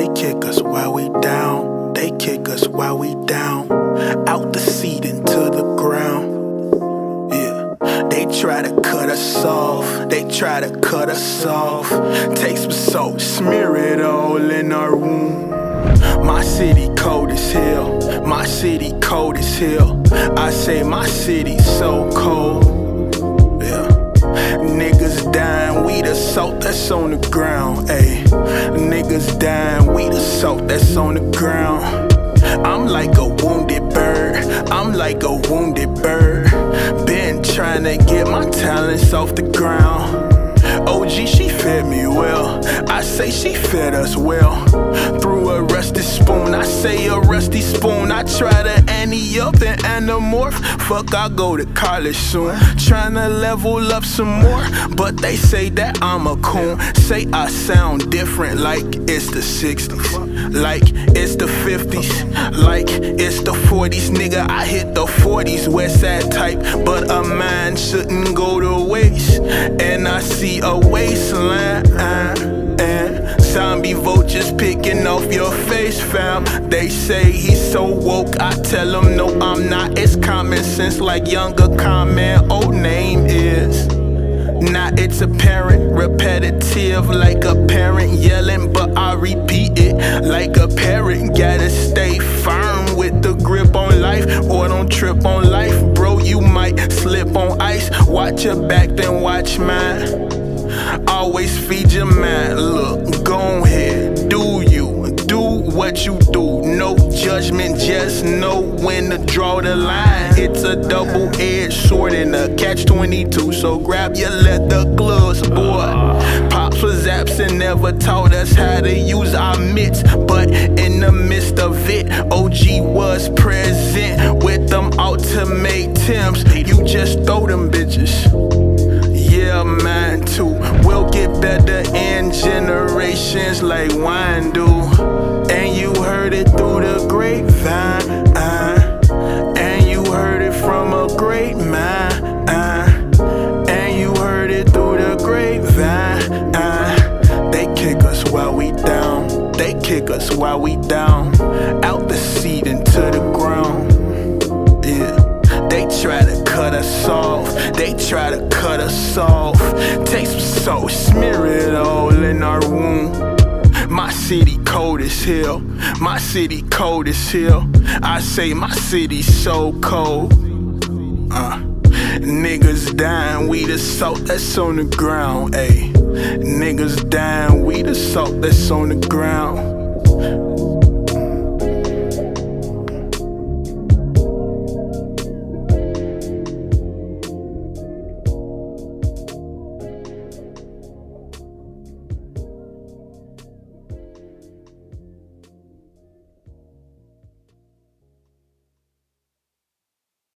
They kick us while we down. They kick us while we down. Out the seat into the ground. Yeah. They try to cut us off. They try to cut us off. Take some salt, smear it all in our wound. My city cold as hell. My city cold as hell. I say my city so cold. Yeah. Niggas dying, we the salt that's on the ground. Ayy. Niggas dying, salt that's on the ground. I'm like a wounded bird. I'm like a wounded bird. Been trying to get my talents off the ground. Oh, She fed me well. I say she fed us well. Through a rusty spoon, I say a rusty spoon. I try to ante up and anamorph. Fuck, I go to college soon. Tryna level up some more, but they say that I'm a coon. Say I sound different, like it's the 60s, like it's the 50s, like it's the 40s. Nigga, I hit the 40s, West Side type, but a man shouldn't go to waste. And I see a wasteland. And zombie vultures picking off your face, fam. They say he's so woke. I tell them, no, I'm not. It's common sense, like younger comment. Old name is. Now it's apparent, repetitive, like a parent yelling, but I repeat it like a parent. Gotta stay firm with the grip on life, or don't trip on life, bro. You might slip on ice. Watch your back, then watch mine. Always feed your mind. Look, go ahead, do you, do what you do. No judgment, just know when to draw the line. It's a double edged sword and a catch 22. So grab your leather gloves, boy. Pops was absent, never taught us how to use our mitts. But in the midst of it, OG was present with them ultimatums. You just throw them bitches. Too. We'll get better in generations like wine do. And you heard it through the grapevine. uh, and you heard it from a great man. uh, and you heard it through the grapevine. uh. they kick us while we down. They kick us while we down. Out the seat into the ground. Try to cut us off. Take some salt, smear it all in our wound. My city cold as hell. My city cold as hell. I say my city so cold. Uh, niggas dying, we the salt that's on the ground. Ayy, niggas dying, we the salt that's on the ground.